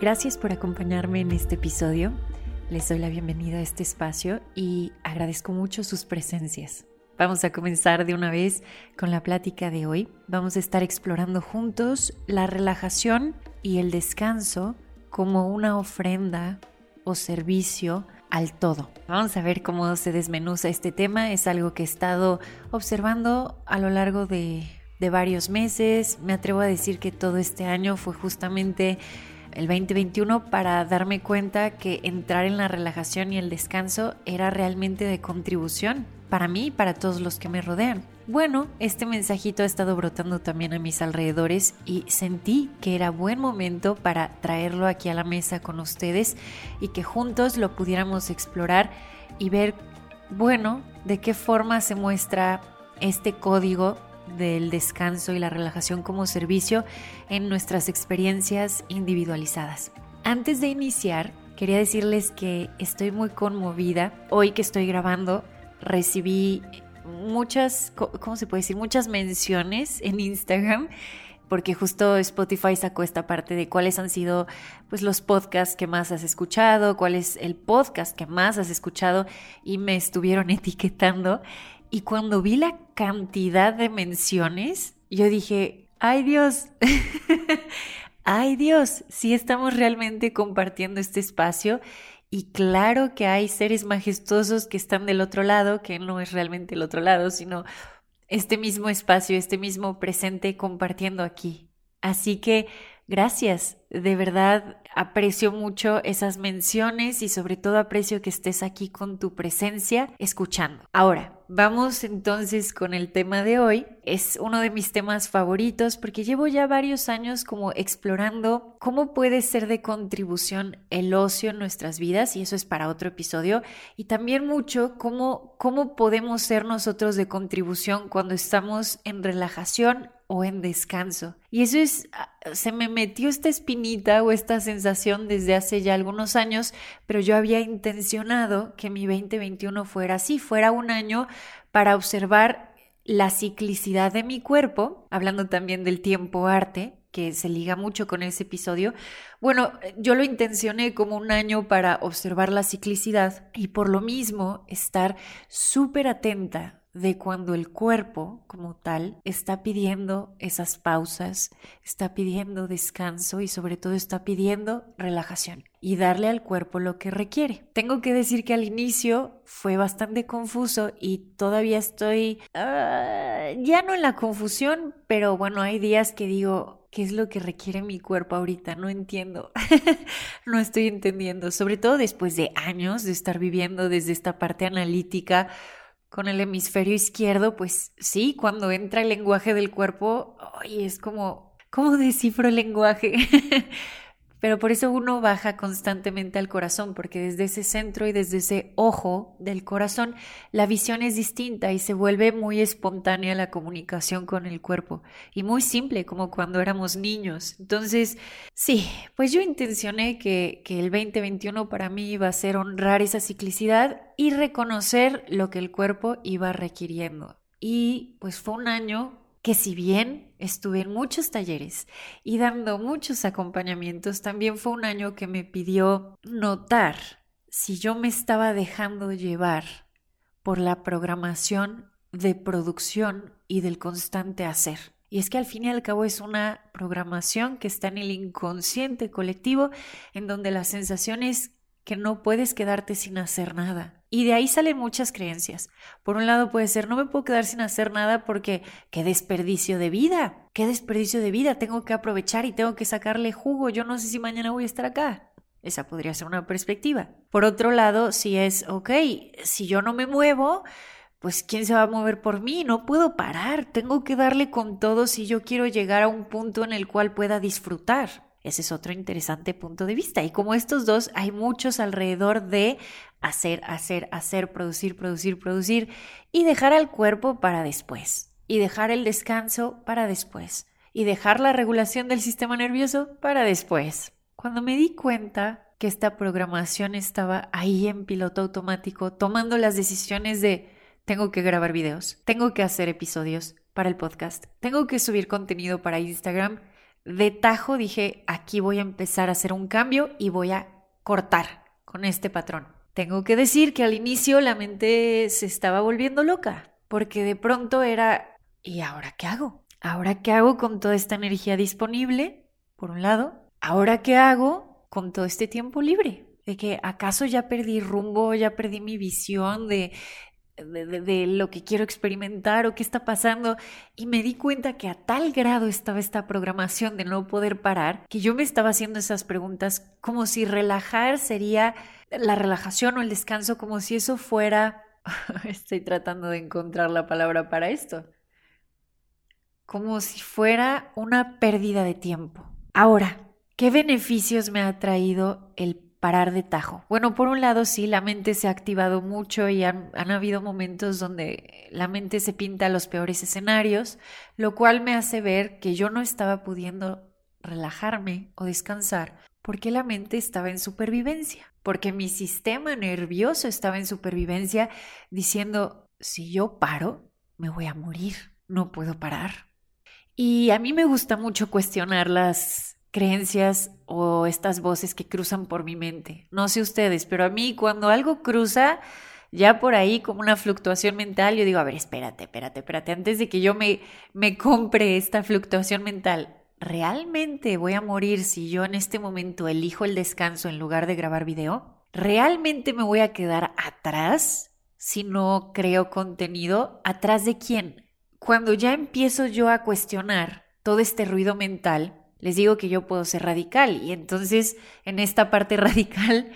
Gracias por acompañarme en este episodio. Les doy la bienvenida a este espacio y agradezco mucho sus presencias. Vamos a comenzar de una vez con la plática de hoy. Vamos a estar explorando juntos la relajación y el descanso como una ofrenda o servicio al todo. Vamos a ver cómo se desmenuza este tema. Es algo que he estado observando a lo largo de, de varios meses. Me atrevo a decir que todo este año fue justamente el 2021 para darme cuenta que entrar en la relajación y el descanso era realmente de contribución para mí y para todos los que me rodean. Bueno, este mensajito ha estado brotando también a mis alrededores y sentí que era buen momento para traerlo aquí a la mesa con ustedes y que juntos lo pudiéramos explorar y ver, bueno, de qué forma se muestra este código del descanso y la relajación como servicio en nuestras experiencias individualizadas. Antes de iniciar, quería decirles que estoy muy conmovida. Hoy que estoy grabando, recibí muchas, ¿cómo se puede decir? Muchas menciones en Instagram porque justo Spotify sacó esta parte de cuáles han sido pues los podcasts que más has escuchado, cuál es el podcast que más has escuchado y me estuvieron etiquetando y cuando vi la cantidad de menciones, yo dije, ay Dios, ay Dios, sí estamos realmente compartiendo este espacio y claro que hay seres majestuosos que están del otro lado, que no es realmente el otro lado, sino este mismo espacio, este mismo presente compartiendo aquí. Así que gracias, de verdad aprecio mucho esas menciones y sobre todo aprecio que estés aquí con tu presencia escuchando. Ahora, Vamos entonces con el tema de hoy. Es uno de mis temas favoritos porque llevo ya varios años como explorando cómo puede ser de contribución el ocio en nuestras vidas y eso es para otro episodio y también mucho cómo, cómo podemos ser nosotros de contribución cuando estamos en relajación o en descanso. Y eso es, ah, se me metió esta espinita o esta sensación desde hace ya algunos años, pero yo había intencionado que mi 2021 fuera así, fuera un año para observar la ciclicidad de mi cuerpo, hablando también del tiempo arte, que se liga mucho con ese episodio. Bueno, yo lo intencioné como un año para observar la ciclicidad y por lo mismo estar súper atenta de cuando el cuerpo como tal está pidiendo esas pausas, está pidiendo descanso y sobre todo está pidiendo relajación y darle al cuerpo lo que requiere. Tengo que decir que al inicio fue bastante confuso y todavía estoy ah, ya no en la confusión, pero bueno, hay días que digo, ¿qué es lo que requiere mi cuerpo ahorita? No entiendo, no estoy entendiendo, sobre todo después de años de estar viviendo desde esta parte analítica con el hemisferio izquierdo, pues sí, cuando entra el lenguaje del cuerpo, ay, es como, ¿cómo descifro el lenguaje? Pero por eso uno baja constantemente al corazón, porque desde ese centro y desde ese ojo del corazón, la visión es distinta y se vuelve muy espontánea la comunicación con el cuerpo y muy simple como cuando éramos niños. Entonces, sí, pues yo intencioné que, que el 2021 para mí iba a ser honrar esa ciclicidad y reconocer lo que el cuerpo iba requiriendo. Y pues fue un año que si bien estuve en muchos talleres y dando muchos acompañamientos, también fue un año que me pidió notar si yo me estaba dejando llevar por la programación de producción y del constante hacer. Y es que al fin y al cabo es una programación que está en el inconsciente colectivo, en donde la sensación es que no puedes quedarte sin hacer nada. Y de ahí salen muchas creencias. Por un lado puede ser, no me puedo quedar sin hacer nada porque qué desperdicio de vida, qué desperdicio de vida, tengo que aprovechar y tengo que sacarle jugo, yo no sé si mañana voy a estar acá. Esa podría ser una perspectiva. Por otro lado, si es, ok, si yo no me muevo, pues ¿quién se va a mover por mí? No puedo parar, tengo que darle con todo si yo quiero llegar a un punto en el cual pueda disfrutar. Ese es otro interesante punto de vista. Y como estos dos, hay muchos alrededor de hacer, hacer, hacer, producir, producir, producir y dejar al cuerpo para después. Y dejar el descanso para después. Y dejar la regulación del sistema nervioso para después. Cuando me di cuenta que esta programación estaba ahí en piloto automático, tomando las decisiones de tengo que grabar videos, tengo que hacer episodios para el podcast, tengo que subir contenido para Instagram. De tajo dije, aquí voy a empezar a hacer un cambio y voy a cortar con este patrón. Tengo que decir que al inicio la mente se estaba volviendo loca, porque de pronto era, ¿y ahora qué hago? ¿Ahora qué hago con toda esta energía disponible? Por un lado, ¿ahora qué hago con todo este tiempo libre? De que acaso ya perdí rumbo, ya perdí mi visión de de, lo que quiero experimentar o qué está pasando. Y me di cuenta que a tal grado estaba esta programación de no poder parar, que yo me estaba haciendo esas preguntas como si relajar sería la relajación o el descanso, como si eso fuera... Estoy tratando de encontrar la palabra para esto. Como si fuera una pérdida de tiempo. Ahora, ¿qué beneficios me ha traído el parar de tajo. Bueno, por un lado sí, la mente se ha activado mucho y han, habido momentos donde la mente se pinta los peores escenarios, lo cual me hace ver que yo no estaba pudiendo relajarme o descansar porque la mente estaba en supervivencia, porque mi sistema nervioso estaba en supervivencia diciendo, si yo paro, me voy a morir, no puedo parar. Y a mí me gusta mucho cuestionar las creencias o estas voces que cruzan por mi mente. No sé ustedes, pero a mí cuando algo cruza ya por ahí como una fluctuación mental, yo digo, a ver, espérate, espérate, espérate, antes de que yo me, me compre esta fluctuación mental, ¿realmente voy a morir si yo en este momento elijo el descanso en lugar de grabar video? ¿Realmente me voy a quedar atrás si no creo contenido? ¿Atrás de quién? Cuando ya empiezo yo a cuestionar todo este ruido mental, les digo que yo puedo ser radical y entonces en esta parte radical,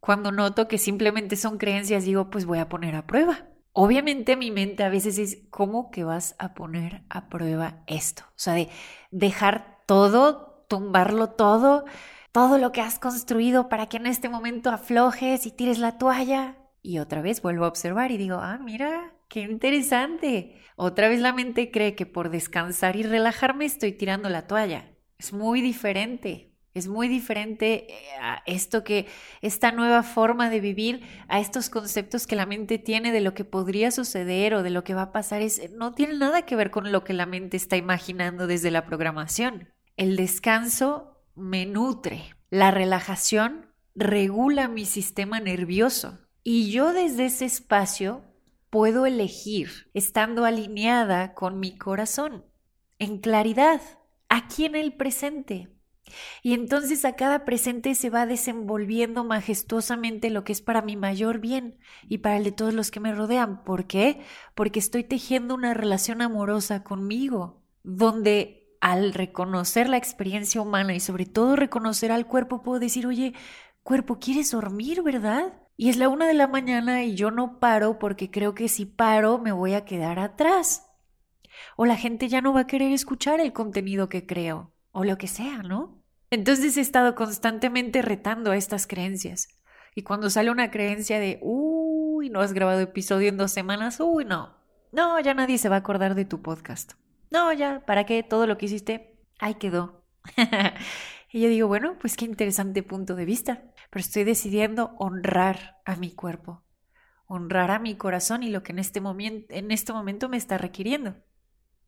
cuando noto que simplemente son creencias, digo, pues voy a poner a prueba. Obviamente mi mente a veces es, ¿cómo que vas a poner a prueba esto? O sea, de dejar todo, tumbarlo todo, todo lo que has construido para que en este momento aflojes y tires la toalla. Y otra vez vuelvo a observar y digo, ah, mira, qué interesante. Otra vez la mente cree que por descansar y relajarme estoy tirando la toalla. Es muy diferente. Es muy diferente eh, a esto que, esta nueva forma de vivir, a estos conceptos que la mente tiene de lo que podría suceder o de lo que va a pasar, es, no tiene nada que ver con lo que la mente está imaginando desde la programación. El descanso me nutre. La relajación regula mi sistema nervioso. Y yo desde ese espacio puedo elegir, estando alineada con mi corazón, en claridad aquí en el presente. Y entonces a cada presente se va desenvolviendo majestuosamente lo que es para mi mayor bien y para el de todos los que me rodean. ¿Por qué? Porque estoy tejiendo una relación amorosa conmigo, donde al reconocer la experiencia humana y sobre todo reconocer al cuerpo puedo decir, oye, cuerpo, ¿quieres dormir, verdad? Y es la una de la mañana y yo no paro porque creo que si paro me voy a quedar atrás o la gente ya no va a querer escuchar el contenido que creo, o lo que sea, ¿no? Entonces he estado constantemente retando a estas creencias. Y cuando sale una creencia de, uy, no has grabado episodio en dos semanas, uy, no, no, ya nadie se va a acordar de tu podcast. No, ya, ¿para qué? Todo lo que hiciste, ahí quedó. y yo digo, bueno, pues qué interesante punto de vista, pero estoy decidiendo honrar a mi cuerpo, honrar a mi corazón y lo que en este, momento, en este momento me está requiriendo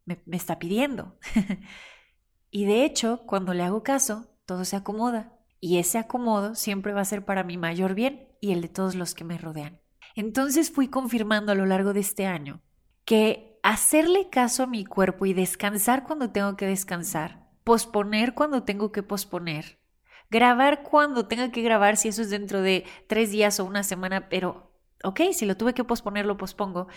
me, está pidiendo. y de hecho, cuando le hago caso, todo se acomoda. Y ese acomodo siempre va a ser para mi mayor bien y el de todos los que me rodean. Entonces fui confirmando a lo largo de este año que hacerle caso a mi cuerpo y descansar cuando tengo que descansar, posponer cuando tengo que posponer, grabar cuando tenga que grabar, si eso es dentro de tres días o una semana, pero ok, si lo tuve que posponer, lo pospongo.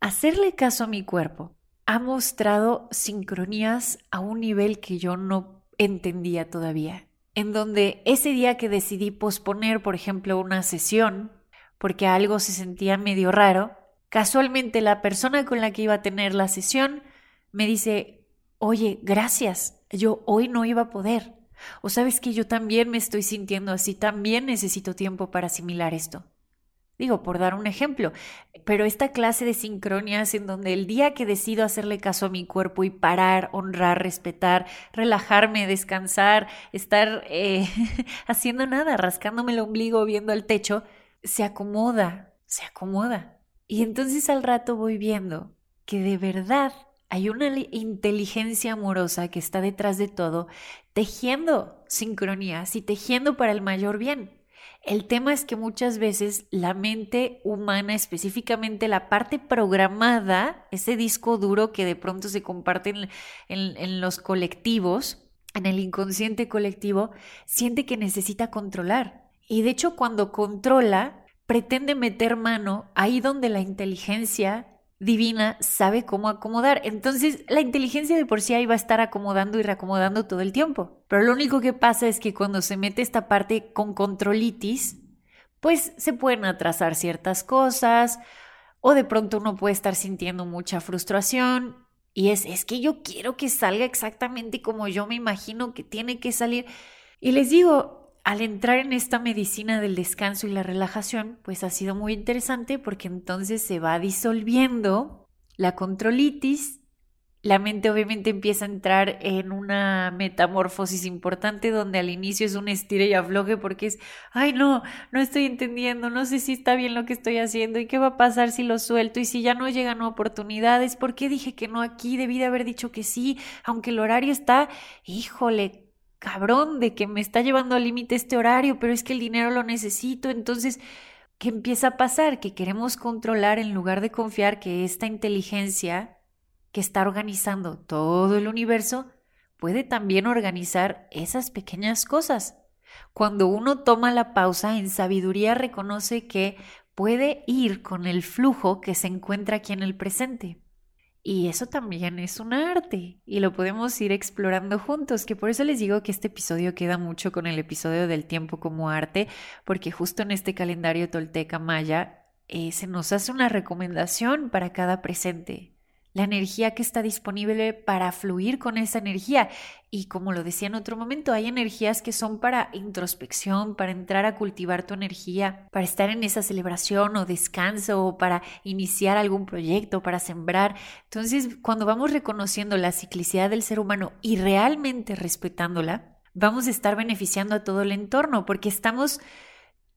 Hacerle caso a mi cuerpo ha mostrado sincronías a un nivel que yo no entendía todavía. En donde ese día que decidí posponer, por ejemplo, una sesión, porque algo se sentía medio raro, Casualmente la persona con la que iba a tener la sesión me dice, oye, gracias, yo hoy no iba a poder. O sabes que yo también me estoy sintiendo así, también necesito tiempo para asimilar esto. Digo, por dar un ejemplo, pero esta clase de sincronías en donde el día que decido hacerle caso a mi cuerpo y parar, honrar, respetar, relajarme, descansar, estar eh, haciendo nada, rascándome el ombligo, viendo al techo, se acomoda, se acomoda. Y entonces al rato voy viendo que de verdad hay una inteligencia amorosa que está detrás de todo, tejiendo sincronías y tejiendo para el mayor bien. El tema es que muchas veces la mente humana, específicamente la parte programada, ese disco duro que de pronto se comparte en, en, los colectivos, en el inconsciente colectivo, siente que necesita controlar. Y de hecho cuando controla, pretende meter mano ahí donde la inteligencia divina sabe cómo acomodar. Entonces, la inteligencia de por sí ahí va a estar acomodando y reacomodando todo el tiempo. Pero lo único que pasa es que cuando se mete esta parte con controlitis, pues se pueden atrasar ciertas cosas o de pronto uno puede estar sintiendo mucha frustración y es, es que yo quiero que salga exactamente como yo me imagino que tiene que salir. Y les digo, al entrar en esta medicina del descanso y la relajación, pues ha sido muy interesante porque entonces se va disolviendo la controlitis, la mente obviamente empieza a entrar en una metamorfosis importante donde al inicio es un estire y afloje porque es, ay no, no estoy entendiendo, no sé si está bien lo que estoy haciendo y qué va a pasar si lo suelto y si ya no llegan oportunidades, ¿por qué dije que no aquí? Debí de haber dicho que sí, aunque el horario está, híjole, cabrón de que me está llevando al límite este horario, pero es que el dinero lo necesito. Entonces, ¿qué empieza a pasar? Que queremos controlar en lugar de confiar que esta inteligencia que está organizando todo el universo puede también organizar esas pequeñas cosas. Cuando uno toma la pausa, en sabiduría reconoce que puede ir con el flujo que se encuentra aquí en el presente. Y eso también es un arte y lo podemos ir explorando juntos, que por eso les digo que este episodio queda mucho con el episodio del tiempo como arte, porque justo en este calendario tolteca maya eh, se nos hace una recomendación para cada presente la energía que está disponible para fluir con esa energía. Y como lo decía en otro momento, hay energías que son para introspección, para entrar a cultivar tu energía, para estar en esa celebración o descanso o para iniciar algún proyecto, para sembrar. Entonces, cuando vamos reconociendo la ciclicidad del ser humano y realmente respetándola, vamos a estar beneficiando a todo el entorno porque estamos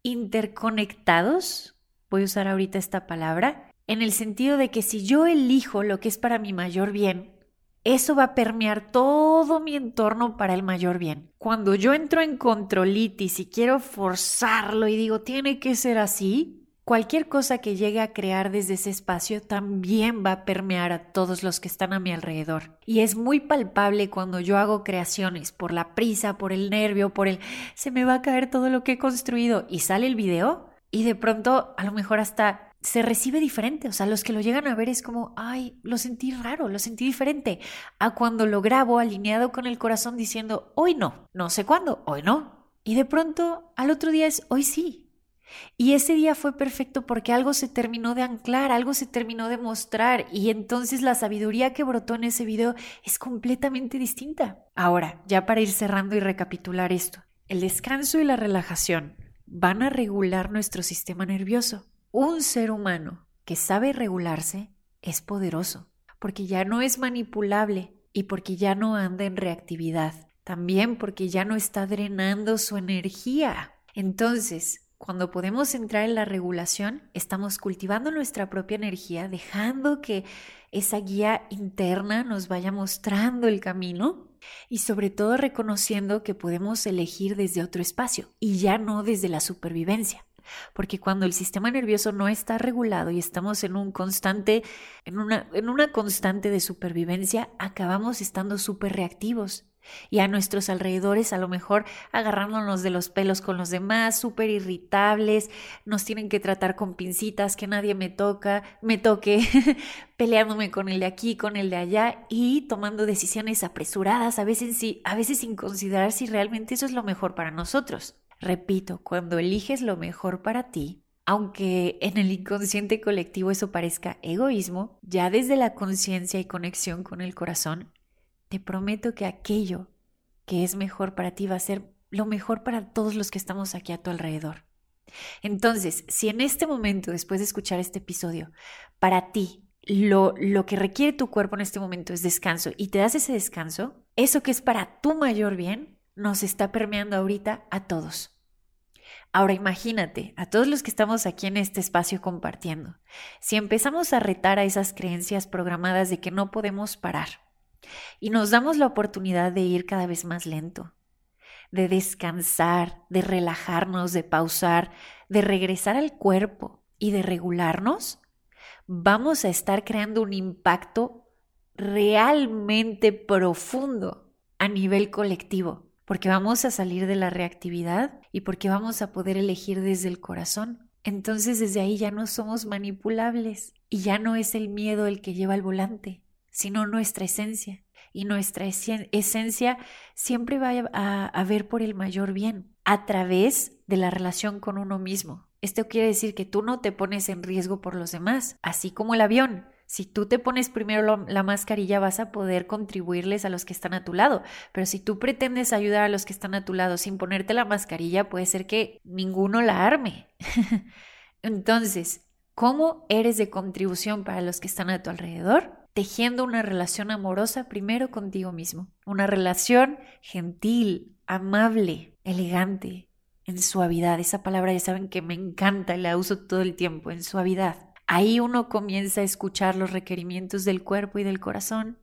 interconectados, voy a usar ahorita esta palabra, en el sentido de que si yo elijo lo que es para mi mayor bien, eso va a permear todo mi entorno para el mayor bien. Cuando yo entro en controlitis y quiero forzarlo y digo, tiene que ser así, cualquier cosa que llegue a crear desde ese espacio también va a permear a todos los que están a mi alrededor. Y es muy palpable cuando yo hago creaciones por la prisa, por el nervio, por el se me va a caer todo lo que he construido y sale el video y de pronto a lo mejor hasta se recibe diferente. O sea, los que lo llegan a ver es como, ay, lo sentí raro, lo sentí diferente. A cuando lo grabo alineado con el corazón diciendo, hoy no, no sé cuándo, hoy no. Y de pronto al otro día es, hoy sí. Y ese día fue perfecto porque algo se terminó de anclar, algo se terminó de mostrar y entonces la sabiduría que brotó en ese video es completamente distinta. Ahora, ya para ir cerrando y recapitular esto, el descanso y la relajación van a regular nuestro sistema nervioso un ser humano que sabe regularse es poderoso, porque ya no es manipulable y porque ya no anda en reactividad, también porque ya no está drenando su energía. Entonces, cuando podemos entrar en la regulación, estamos cultivando nuestra propia energía, dejando que esa guía interna nos vaya mostrando el camino y sobre todo reconociendo que podemos elegir desde otro espacio y ya no desde la supervivencia. Porque cuando el sistema nervioso no está regulado y estamos en un constante, en una, en una constante de supervivencia, acabamos estando súper reactivos. Y a nuestros alrededores a lo mejor agarrándonos de los pelos con los demás, súper irritables, nos tienen que tratar con pincitas, que nadie me toca, me toque, peleándome con el de aquí, con el de allá y tomando decisiones apresuradas, a veces, a veces sin considerar si realmente eso es lo mejor para nosotros. Repito, cuando eliges lo mejor para ti, Aunque en el inconsciente colectivo eso parezca egoísmo, ya desde la conciencia y conexión con el corazón, te prometo que aquello que es mejor para ti va a ser lo mejor para todos los que estamos aquí a tu alrededor. Entonces, si en este momento, después de escuchar este episodio, para ti lo, lo que requiere tu cuerpo en este momento es descanso y te das ese descanso, eso que es para tu mayor bien, nos está permeando ahorita a todos. Ahora imagínate, a todos los que estamos aquí en este espacio compartiendo, si empezamos a retar a esas creencias programadas de que no podemos parar y nos damos la oportunidad de ir cada vez más lento, de descansar, de relajarnos, de pausar, de regresar al cuerpo y de regularnos, vamos a estar creando un impacto realmente profundo a nivel colectivo, porque vamos a salir de la reactividad y porque vamos a poder elegir desde el corazón. Entonces desde ahí ya no somos manipulables y ya no es el miedo el que lleva el volante, sino nuestra esencia y nuestra esencia siempre va a, ver por el mayor bien a través de la relación con uno mismo. Esto quiere decir que tú no te pones en riesgo por los demás, así como el avión. Si tú te pones primero la mascarilla vas a poder contribuirles a los que están a tu lado, pero si tú pretendes ayudar a los que están a tu lado sin ponerte la mascarilla, puede ser que ninguno la arme. Entonces, ¿cómo eres de contribución para los que están a tu alrededor? tejiendo una relación amorosa primero contigo mismo, una relación gentil, amable, elegante, en suavidad. Esa palabra ya saben que me encanta y la uso todo el tiempo, en suavidad. Ahí uno comienza a escuchar los requerimientos del cuerpo y del corazón,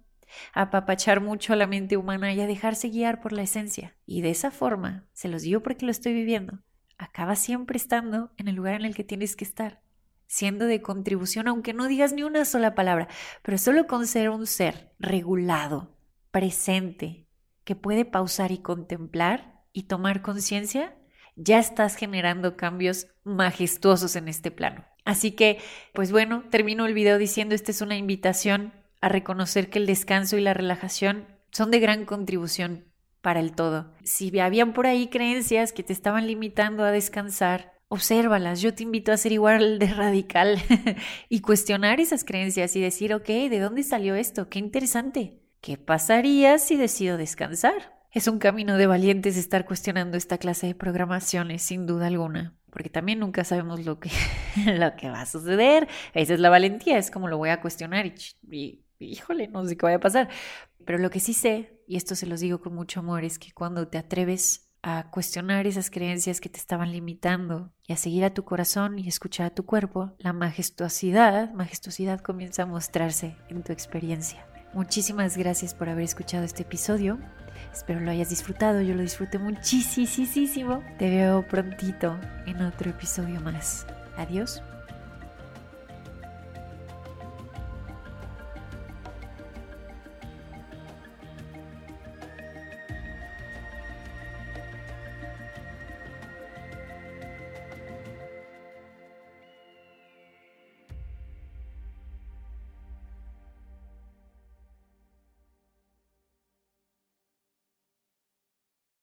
a apapachar mucho a la mente humana y a dejarse guiar por la esencia. Y de esa forma, se los digo porque lo estoy viviendo, acaba siempre estando en el lugar en el que tienes que estar, siendo de contribución, aunque no digas ni una sola palabra, pero solo con ser un ser regulado, presente, que puede pausar y contemplar y tomar conciencia, ya estás generando cambios majestuosos en este plano. Así que, pues bueno, termino el video diciendo esta es una invitación a reconocer que el descanso y la relajación son de gran contribución para el todo. Si habían por ahí creencias que te estaban limitando a descansar, obsérvalas. Yo te invito a ser igual de radical y cuestionar esas creencias y decir, ok, ¿de dónde salió esto? Qué interesante. ¿Qué pasaría si decido descansar? Es un camino de valientes estar cuestionando esta clase de programaciones, sin duda alguna, porque también nunca sabemos lo que, lo que va a suceder. Esa es la valentía, es como lo voy a cuestionar y, híjole, no sé qué vaya a pasar. Pero lo que sí sé, y esto se los digo con mucho amor, es que cuando te atreves a cuestionar esas creencias que te estaban limitando y a seguir a tu corazón y escuchar a tu cuerpo, la majestuosidad, majestuosidad comienza a mostrarse en tu experiencia. Muchísimas gracias por haber escuchado este episodio. Espero lo hayas disfrutado, yo lo disfruté muchísimo. Te veo prontito en otro episodio más. Adiós.